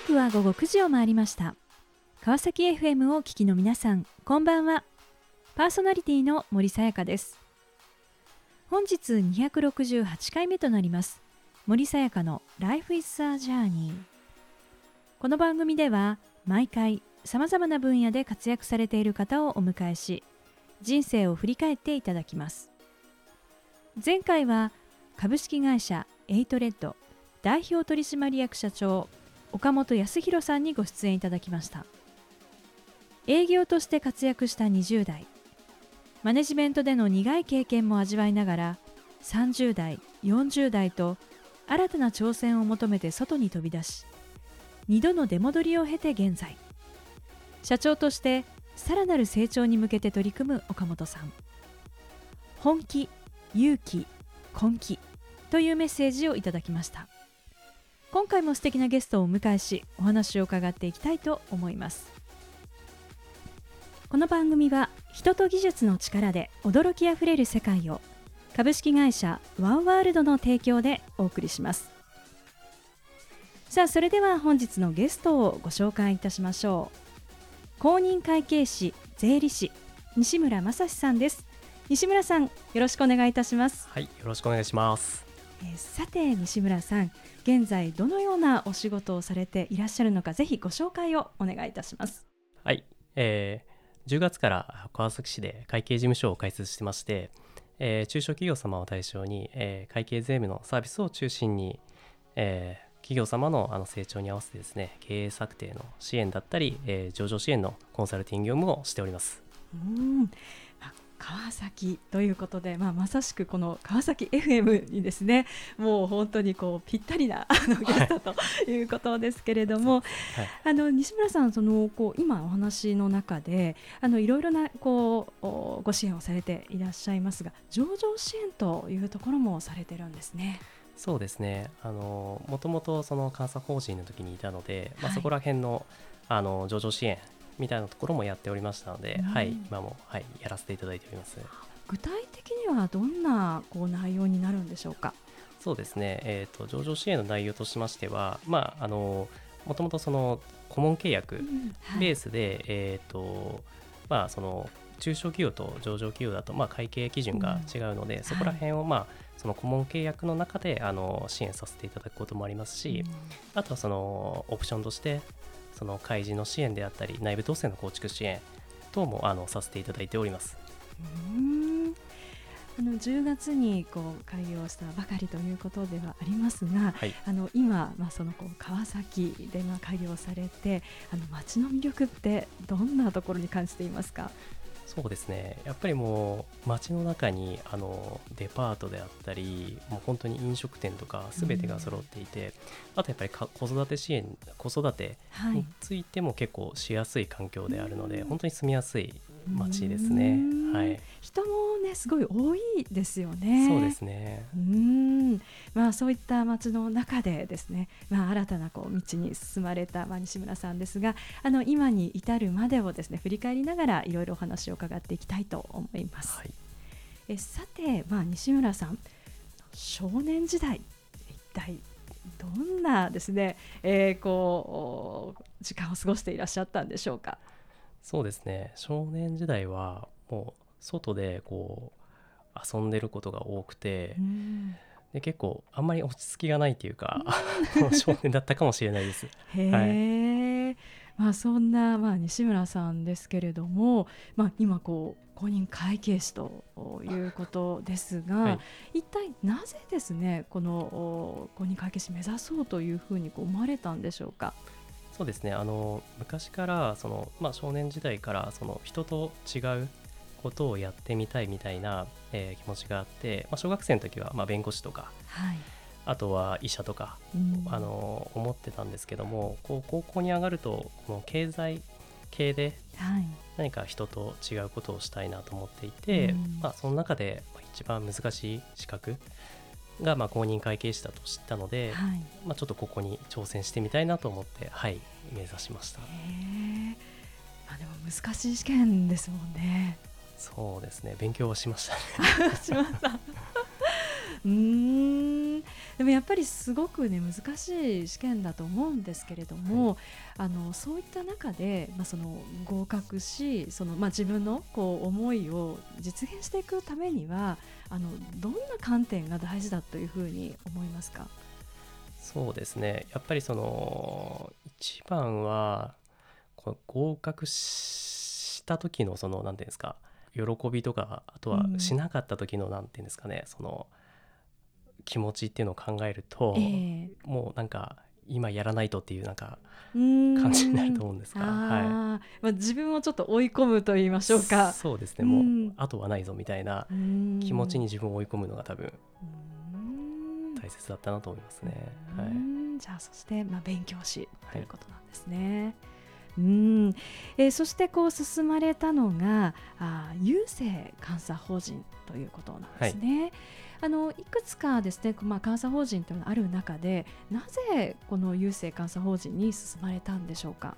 刻は午後9時を回りました。川崎 FM をお聞きの皆さんこんばんは。パーソナリティの森さやかです。本日268回目となります。森さやかの Life is a Journey この番組では毎回さまざまな分野で活躍されている方をお迎えし人生を振り返っていただきます。前回は株式会社エイトレッド代表取締役社長岡本康弘さんにご出演いただきました。営業として活躍した20代。マネジメントでの苦い経験も味わいながら30代40代と新たな挑戦を求めて外に飛び出し2度の出戻りを経て現在。社長としてさらなる成長に向けて取り組む岡本さん。本気勇気根気というメッセージをいただきました。今回も素敵なゲストをお迎えしお話を伺っていきたいと思います。この番組は人と技術の力で驚きあふれる世界を株式会社ワンワールドの提供でお送りします。さあそれでは本日のゲストをご紹介いたしましょう。公認会計士税理士西村正史さんです。西村さんよろしくお願いいたします。はいよろしくお願いします。えー、さて西村さん現在どのようなお仕事をされていらっしゃるのかぜひご紹介をお願いいたします。はい、えー、10月から川崎市で会計事務所を開設してまして、えー、中小企業様を対象に、えー、会計税務のサービスを中心に、えー、企業様のあの成長に合わせてですね経営策定の支援だったり、えー、上場支援のコンサルティング業務をしております。うん川崎ということで、まあ、まさしくこの川崎 FM にですねもう本当にこうぴったりなあのゲストということですけれども、はい、あの西村さんそのこう今お話の中であのいろいろなこうご支援をされていらっしゃいますが上場支援というところもされてるんですね。そうですね。あのもともとその監査法人の時にいたので、まあ、そこら辺のあの上場支援みたいなところもやっておりましたので、うん、はい、今も、はい、やらせていただいております。具体的にはどんなこう内容になるんでしょうか？そうですね、えーと、上場支援の内容としましては、まあ、あのもともとその顧問契約ベースで、うんはい、えーとまあ、その中小企業と上場企業だと、まあ、会計基準が違うので、うん、そこら辺を、まあ、その顧問契約の中であの支援させていただくこともありますし、うん、あとはそのオプションとしてその開示の支援であったり内部統制の構築支援等もあのさせていただいております。うん。あの10月にこう開業したばかりということではありますが、はい、あの今、まあ、そのこう川崎でまあ開業されてあの街の魅力ってどんなところに感じていますか？そうですね。やっぱりもう街の中にあのデパートであったりもう本当に飲食店とか全てが揃っていて、うん、あとやっぱり子育て支援子育てについても結構しやすい環境であるので、はい、本当に住みやすい街ですね。はい、人もねすごい多いですよね。そうですね。うん、まあそういった街の中でですね、まあ新たなこう道に進まれたまあ西村さんですが、あの今に至るまでをですね振り返りながらいろいろお話を伺っていきたいと思います。はい、えさてまあ西村さん少年時代一体どんなですね、えー、こう時間を過ごしていらっしゃったんでしょうか？そうですね。少年時代はもう外でこう遊んでることが多くて、うん、で結構あんまり落ち着きがないっていうか、うん、少年だったかもしれないです。へえ、はい、まあ、そんな、まあ、西村さんですけれども、まあ、今こう公認会計士ということですが、はい、一体なぜですねこの公認会計士目指そうというふうにこう思われたんでしょうか？そうですね。あの昔からその、まあ、少年時代からその人と違うことをやってみたいみたいな、えー、気持ちがあって、まあ、小学生の時はまあ弁護士とか、はい、あとは医者とか、うん、あの思ってたんですけどもこう高校に上がるとこの経済系で何か人と違うことをしたいなと思っていて、うん、まあ、その中で一番難しい資格がまあ公認会計士だと知ったので、はい、まあ、ちょっとここに挑戦してみたいなと思って、はい、目指しました。まあ、でも難しい試験ですもんね。そうですね勉強はしましたね。しましたうん。でもやっぱりすごくね難しい試験だと思うんですけれども、はい、あのそういった中で、まあ、その合格しその、まあ、自分のこう思いを実現していくためにはあのどんな観点が大事だというふうに思いますか？そうですね。やっぱりその一番は合格した時のその何ていうんですか喜びとかあとはしなかった時の何ていうんですかね、その気持ちっていうのを考えると、えー、もうなんか今やらないとっていうなんか感じになると思うんですが、はい。まあ、自分をちょっと追い込むと言いましょうか。そうですね。もう後はないぞみたいな気持ちに自分を追い込むのが多分大切だったなと思いますね。はい、じゃあそして、まあ、勉強しということなんですね。はい。うん、えー、そしてこう進まれたのがあ郵政監査法人ということなんですね。はいあのいくつかですね、まあ、監査法人というのがある中でなぜこの郵政監査法人に進まれたんでしょうか？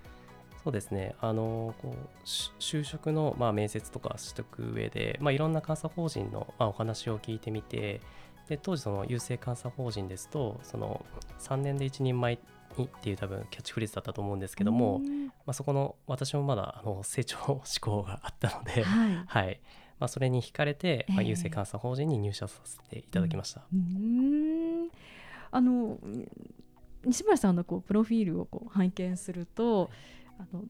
そうですね。あのこう就職の、まあ、面接とかしておく上で、まあ、いろんな監査法人の、まあ、お話を聞いてみてで当時その郵政監査法人ですとその3年で一人前にっていう多分キャッチフレーズだったと思うんですけども、まあ、そこの私もまだあの成長志向があったので、はい、はい、まあ、それに惹かれて、まあ、郵政監査法人に入社させていただきました。えー、あの西村さんのこうプロフィールをこう拝見するとあの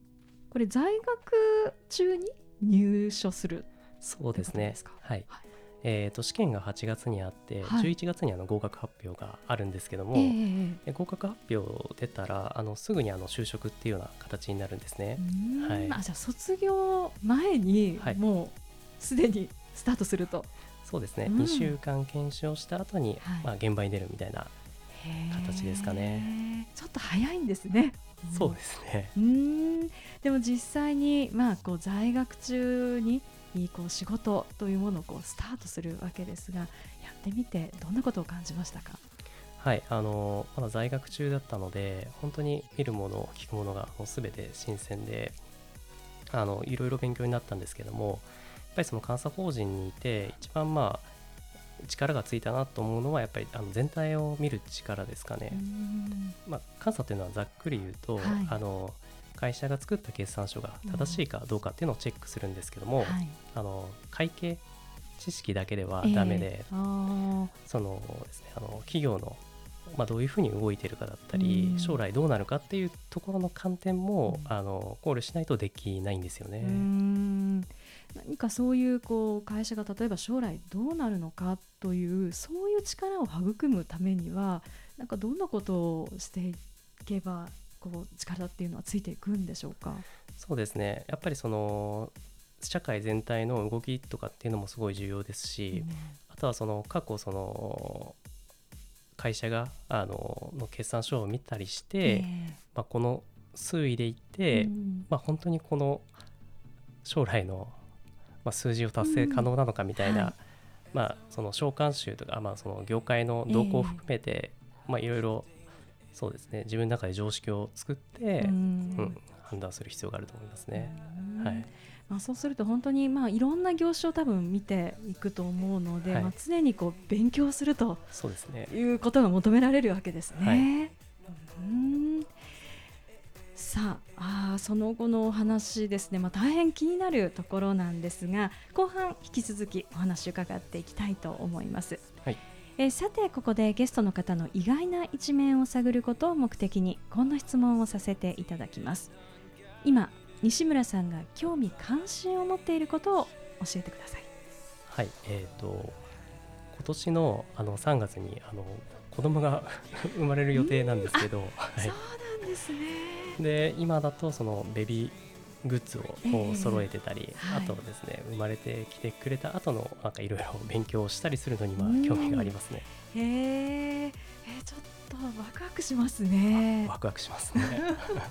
これ在学中に入所するそうですね。はい、はい。えー、と試験が8月にあって、はい、11月にあの合格発表があるんですけども、えー、合格発表出たらあのすぐにあの就職っていうような形になるんですね。はい、あじゃあ卒業前にもうすでにスタートすると。そうですね、うん、2週間検証した後に、はい、まあ現場に出るみたいな形ですかね。ちょっと早いんですね。そうですね。うん。でも実際にまあこう在学中にこう仕事というものをこうスタートするわけですが、やってみてどんなことを感じましたか？はい、あのまだ在学中だったので、本当に見るもの、聞くものがもうすべて新鮮で、あのいろいろ勉強になったんですけども、ぱりその監査法人にいて一番まあ力がついたなと思うのはやっぱりあの全体を見る力ですかね。まあ、監査というのはざっくり言うと、はい、あの会社が作った決算書が正しいかどうかっていうのをチェックするんですけども、はい、あの会計知識だけではダメで、えー、そのですねあの企業のまあ、どういうふうに動いてるかだったり、うん、将来どうなるかっていうところの観点も、うん、あの考慮しないとできないんですよね。何かそういうこう会社が例えば将来どうなるのかというそういう力を育むためにはなんかどんなことをしていけばこう力っていうのはついていくんでしょうか？そうですね。やっぱりその社会全体の動きとかっていうのもすごい重要ですし、うん、あとはその過去その会社があのの決算書を見たりして、えー、まあ、この推移でいって、うん、まあ、本当にこの将来のまあ、数字を達成可能なのかみたいな、うん。はい、まあ、その召喚集とか、まあ、その業界の動向を含めて、えー、まあ、いろいろそうですね自分の中で常識を作って、うん、うん、判断する必要があると思いますね。はい。まあ、そうすると本当にまあいろんな業種を多分見ていくと思うので、はい、まあ、常にこう勉強するとそうですね。いうことが求められるわけですね。はい、うんさああその後のお話ですね、まあ、大変気になるところなんですが後半引き続きお話伺っていきたいと思います。はい。えさてここでゲストの方の意外な一面を探ることを目的にこんな質問をさせていただきます。今西村さんが興味関心を持っていることを教えてください。はいえーと、今年のあの3月にあの子供が 生まれる予定なんですけど、はい、そうですねで今だとそのベビーグッズをこう揃えてたり、えー、あとですね、生まれてきてくれた後のなんかいろいろ勉強をしたりするのには興味がありますね。へえー、ちょっとワクワクしますね。ワクワクしますね。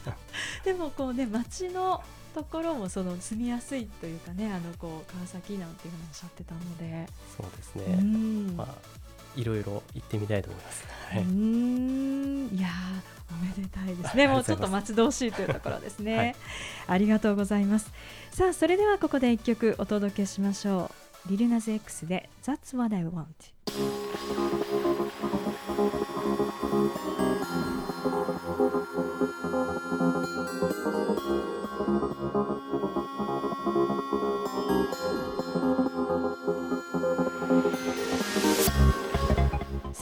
でもこうね街のところもその住みやすいというかねあのこう川崎なんていうふうにおっしゃってたので。そうですね。まあいろいろ行ってみたいと思います。はい、うんいやおめでたいですね。もうちょっと待ち遠しいというところですね。はい、ありがとうございます。さあそれではここで一曲お届けしましょう。リルナズ X で That's What I Want。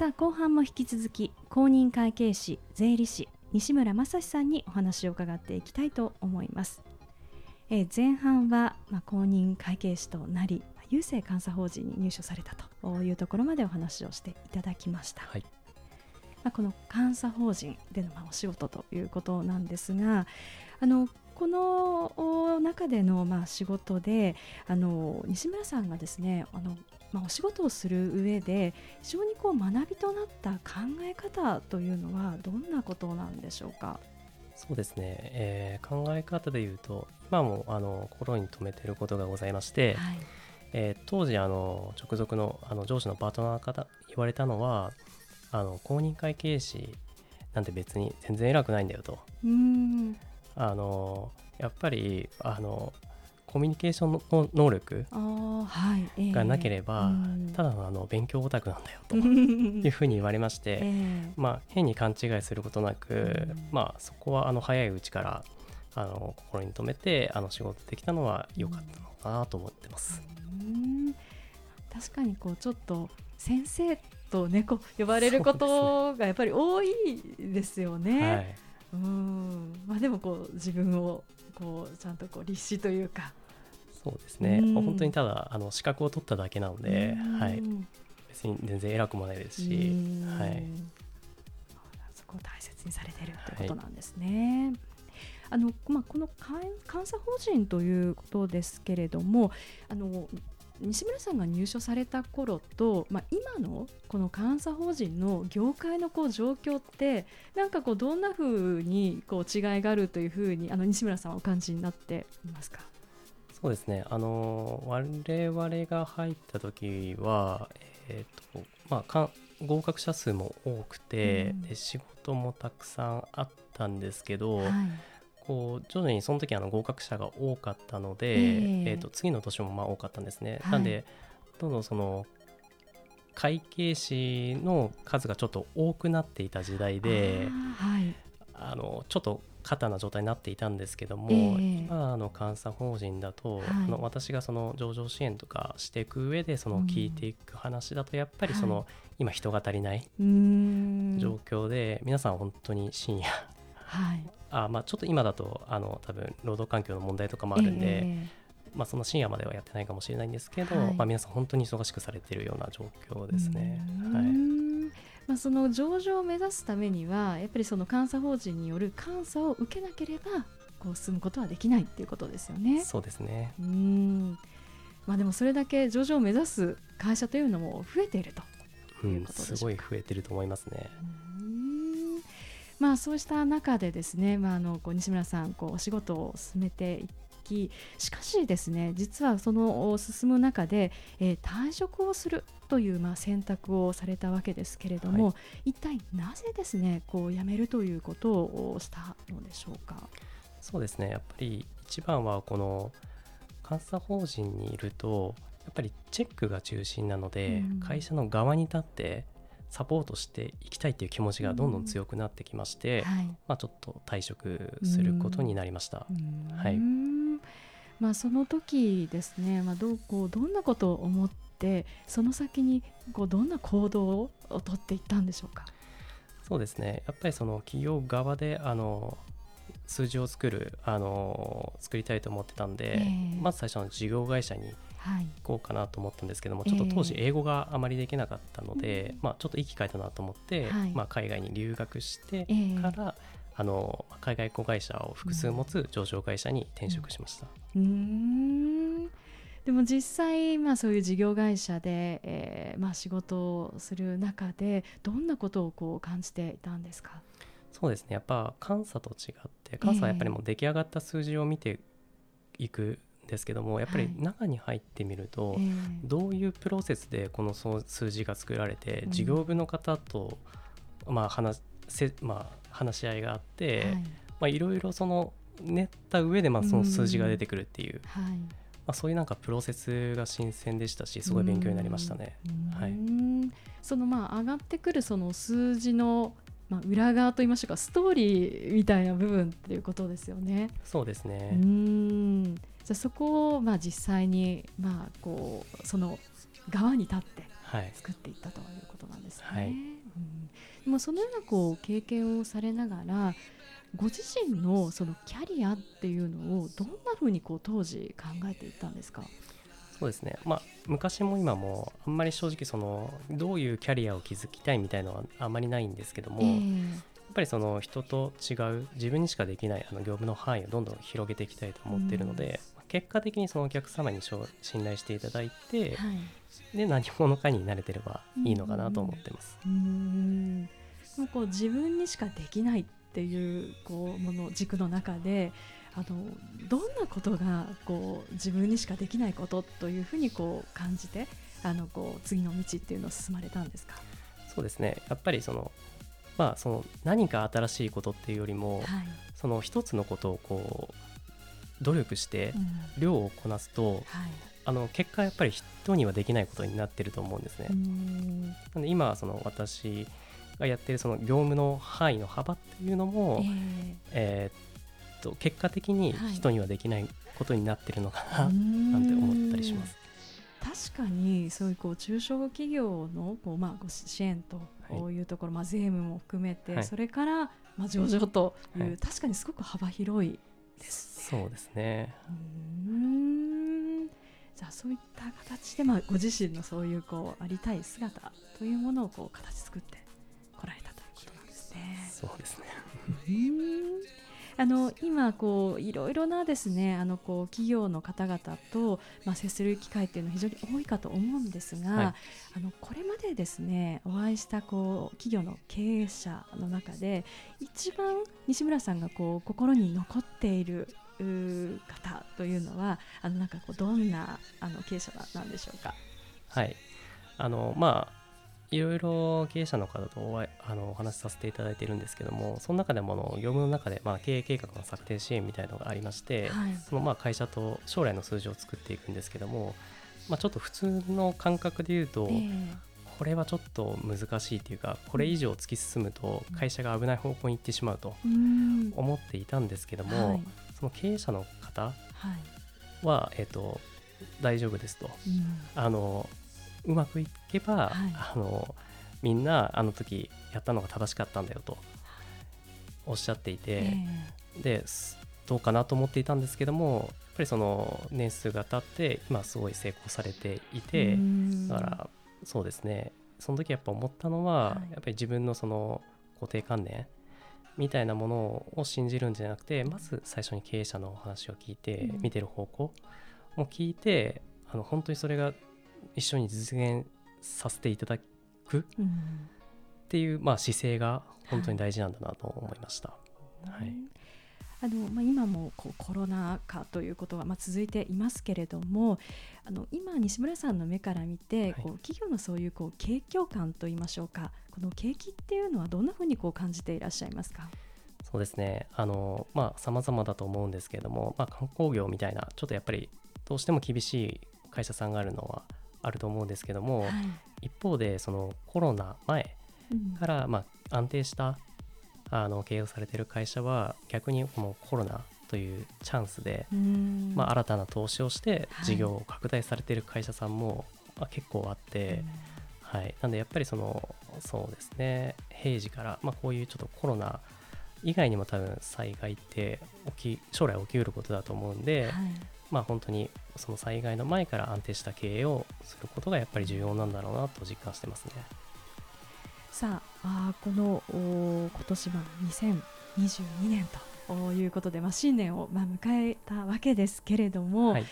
さあ後半も引き続き公認会計士税理士西村正史さんにお話を伺っていきたいと思います。えー、前半は、まあ、公認会計士となり郵政監査法人に入所されたというところまでお話をしていただきました。はいまあ、この監査法人でのまあお仕事ということなんですがあのこの中でのまあ仕事であの西村さんがですねあのまあ、お仕事をする上で非常にこう学びとなった考え方というのはどんなことなんでしょうか？そうですね、えー、考え方でいうと今もあの心に留めていることがございまして、はい、えー、当時あの直属のあの上司のパートナー方言われたのはあの公認会計士なんて別に全然偉くないんだよと。うんあのやっぱりあのコミュニケーションの能力がなければ、ただのあの勉強オタクなんだよと いうふうに言われまして、まあ、変に勘違いすることなく、まあ、そこはあの早いうちからあの心に留めてあの仕事できたのは良かったのかなと思ってます。確かにこうちょっと先生と猫呼ばれることがやっぱり多いですよね。はい、うん。まあ、でもこう自分をこうちゃんとこう立志というかそうですね、うん、本当にただあの資格を取っただけなので、はい、別に全然偉くもないですし、はい、そこを大切にされてるということなんですね。はいあのまあ、この監査法人ということですけれどもあの西村さんが入所された頃と、まあ、今のこの監査法人の業界のこう状況ってなんかこうどんなふうにこう違いがあるというふうにあの西村さんはお感じになっていますか？そうですね、あの我々が入った時は、えーとまあ、合格者数も多くて、うん、で仕事もたくさんあったんですけど、はい、こう徐々にその時あの合格者が多かったので、えー、えーと次の年もまあ多かったんですね。はい、なんでどんどんその会計士の数がちょっと多くなっていた時代で、はい、あのちょっと過多な状態になっていたんですけども、えー、今の監査法人だと、はい、の私がその上場支援とかしていく上でその聞いていく話だとやっぱりその、はい、今人が足りない状況で皆さん本当に深夜。はい、あまあ、ちょっと今だとあの多分労働環境の問題とかもあるんで、えー、まあ、その深夜まではやってないかもしれないんですけど、はい、まあ、皆さん本当に忙しくされているような状況ですね。はいまあ、その上場を目指すためにはやっぱりその監査法人による監査を受けなければこう進むことはできないっていうことですよね。そうですね。うん。まあ、でもそれだけ上場を目指す会社というのも増えていると。いうことでしょうん、すごい増えてると思いますね。まあ、そうした中でですね、まあ、あのこう西村さんこうお仕事を進めていきしかしですね実はその進む中で、えー、退職をするという、まあ、選択をされたわけですけれども、はい、一体なぜですねこう辞めるということをしたのでしょうか？そうですね。やっぱり一番はこの監査法人にいるとやっぱりチェックが中心なので、うん、会社の側に立ってサポートしていきたいという気持ちがどんどん強くなってきまして、うん。はい、まあ、ちょっと退職することになりました。はい。まあ、その時ですね、まあ、どうこうどんなことを思ってその先にこうどんな行動をとっていったんでしょうか？そうですね。やっぱりその企業側であの数字を作るあの作りたいと思ってたんで、えー、まず最初の事業会社に行こうかなと思ったんですけども、はい、ちょっと当時英語があまりできなかったので、えー、まあ、ちょっといい機会だなと思って、はい、まあ、海外に留学してから、えーあの海外子会社を複数持つ上場会社に転職しました。うん、でも実際、まあ、そういう事業会社で、えーまあ、仕事をする中でどんなことをこう感じていたんですか？そうですね。やっぱ監査と違って監査はやっぱりもう出来上がった数字を見ていくんですけども、やっぱり中に入ってみると、どういうプロセスでこの数字が作られて、事業部の方と、まあ話せまあ、話し合いがあって、はい。まあ、いろいろその練った上でまあその数字が出てくるっていう、はい、まあ、そういうなんかプロセスが新鮮でしたしすごい勉強になりましたね。はい、そのまあ上がってくるその数字のまあ、裏側といいましょうかストーリーみたいな部分っていうことですよね。そうですね。うんじゃあそこをまあ実際にまあこうその側に立って作っていったということなんですね。はい、うん、でもそのようなこう経験をされながらご自身のそのキャリアっていうのをどんなふうにこう当時考えていったんですか？そうですね、まあ、昔も今もあんまり正直そのどういうキャリアを築きたいみたいのはあんまりないんですけども、えー、やっぱりその人と違う自分にしかできないあの業務の範囲をどんどん広げていきたいと思っているので、うん、結果的にそのお客様に信頼していただいて、はい、で何者かになれてればいいのかなと思ってます。うん。うこう自分にしかできないっていうこうもの軸の中であのどんなことがこう自分にしかできないことというふうにこう感じてあのこう次の道っていうのを進まれたんですか？そうですね。やっぱりそのまあその何か新しいことっていうよりも、はい、その一つのことをこう努力して量をこなすと、うんはい、あの結果やっぱり人にはできないことになってると思うんですね。なので今その私がやってるその業務の範囲の幅っていうのも、えー、えー、っと結果的に人にはできないことになってるのかな、はい、なんて思ったりします。確かにそういうこう中小企業のこうまあご支援とこういうところ、はい、まあ税務も含めて、はい、それからまあ上場という、確かにすごく幅広いです、ね、そうですね。うんじゃあそういった形でまあご自身のそういうこうありたい姿というものをこう形作って来られたということなんですね。そうですねあの今こういろいろなですねあのこう企業の方々とまあ接する機会っていうのは非常に多いかと思うんですが、はい、あのこれまでですねお会いしたこう企業の経営者の中で一番西村さんがこう心に残っている方というのはあのなんかこうどんなあの経営者なんでしょうか？はいあのまあいろいろ経営者の方とおあのお話しさせていただいているんですけどもその中でもの業務の中で、まあ、経営計画の策定支援みたいなのがありまして、はい、そのまあ会社と将来の数字を作っていくんですけども、まあ、ちょっと普通の感覚で言うと、えー、これはちょっと難しいというかこれ以上突き進むと会社が危ない方向に行ってしまうと思っていたんですけども、はい、その経営者の方は、えーと、大丈夫ですと。うん、あのうまくいけば、はい、あのみんなあの時やったのが正しかったんだよとおっしゃっていて、えー、でどうかなと思っていたんですけどもやっぱりその年数が経って今すごい成功されていてだからそうですね。その時やっぱ思ったのは、はい、やっぱり自分のその固定観念みたいなものを信じるんじゃなくてまず最初に経営者のお話を聞いて、見てる方向も聞いてあの本当にそれが一緒に実現させていただくっていう、まあ、姿勢が本当に大事なんだなと思いました。はい、はい。あのまあ、今もこうコロナ禍ということがまあ続いていますけれどもあの今、西村さんの目から見て、こう企業のそういうこう景況感といいましょうかこの景気っていうのはどんなふうにこう感じていらっしゃいますか？そうですね。あのまあ様々だと思うんですけれども、まあ、観光業みたいなちょっとやっぱりどうしても厳しい会社さんがあるのはあると思うんですけども、はい、一方でそのコロナ前から、まあ、安定したあの経営をされている会社は逆にこのコロナというチャンスで、まあ、新たな投資をして事業を拡大されている会社さんも、まあ、結構あって、はい、なんでやっぱりそのそうですね平時から、まあ、こういうちょっとコロナ以外にも多分災害って起き将来起きうることだと思うんで、はい、まあ本当にその災害の前から安定した経営をすることがやっぱり重要なんだろうなと実感してますね。さああこの今年は2022年ということで、まあ、新年をまあ迎えたわけですけれども、はい、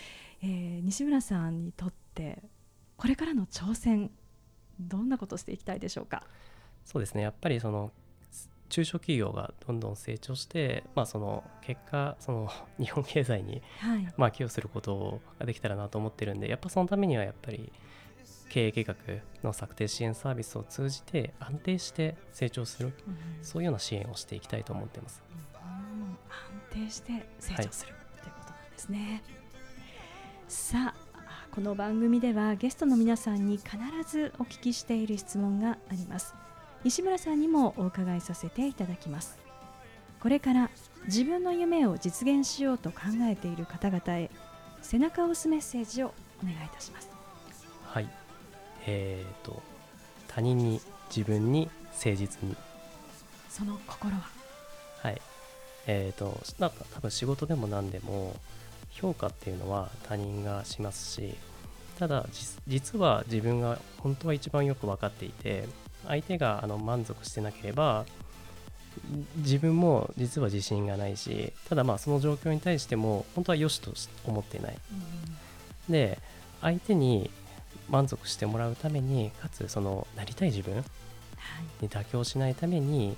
えー、西村さんにとってこれからの挑戦どんなことをしていきたいでしょうか？そうですね。やっぱりその中小企業がどんどん成長して、まあ、その結果その 日本経済に、まあ寄与することができたらなと思ってるんでやっぱそのためにはやっぱり経営計画の策定支援サービスを通じて安定して成長する、うん、そういうような支援をしていきたいと思っています。うん、安定して成長する、はい、ということなんですね。さあこの番組ではゲストの皆さんに必ずお聞きしている質問があります。西村さんにもお伺いさせていただきます。これから自分の夢を実現しようと考えている方々へ背中を押すメッセージをお願いいたします。はい。えーと他人に自分に誠実に。その心は？はい。えーとなんか多分仕事でも何でも評価っていうのは他人がしますしただ実は自分が本当は一番よく分かっていて相手があの満足してなければ自分も実は自信がないしただまあその状況に対しても本当は良しと思っていない、うん、で相手に満足してもらうためにかつそのなりたい自分に妥協しないために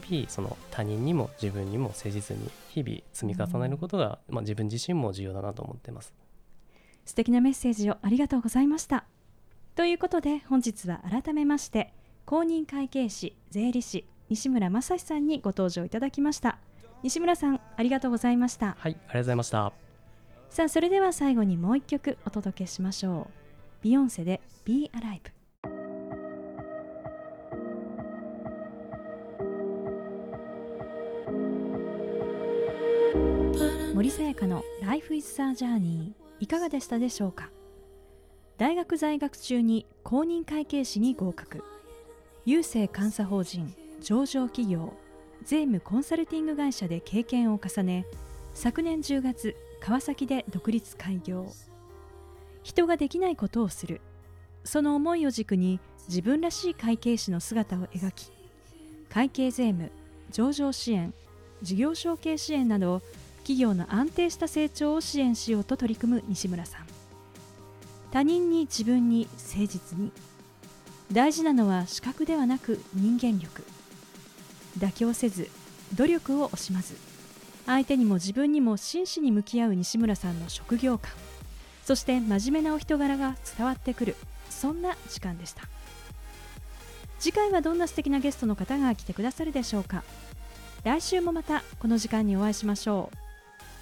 日々その他人にも自分にも誠実に日々積み重ねることが、うん、まあ、自分自身も重要だなと思ってます。素敵なメッセージをありがとうございました。ということで本日は改めまして公認会計士税理士西村正史さんにご登場いただきました。西村さんありがとうございました。はいありがとうございました。さあそれでは最後にもう一曲お届けしましょう。ビヨンセで Be Alive 森さやかの Life is a Journey いかがでしたでしょうか？大学在学中に公認会計士に合格郵政監査法人上場企業税務コンサルティング会社で経験を重ね昨年10月川崎で独立開業。人ができないことをする。その思いを軸に自分らしい会計士の姿を描き会計税務上場支援事業承継支援など企業の安定した成長を支援しようと取り組む西村さん。他人に自分に誠実に大事なのは資格ではなく人間力。妥協せず努力を惜しまず。相手にも自分にも真摯に向き合う西村さんの職業観。そして真面目なお人柄が伝わってくる。そんな時間でした。次回はどんな素敵なゲストの方が来てくださるでしょうか。来週もまたこの時間にお会いしましょう。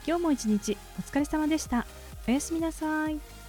今日も一日お疲れ様でした。おやすみなさい。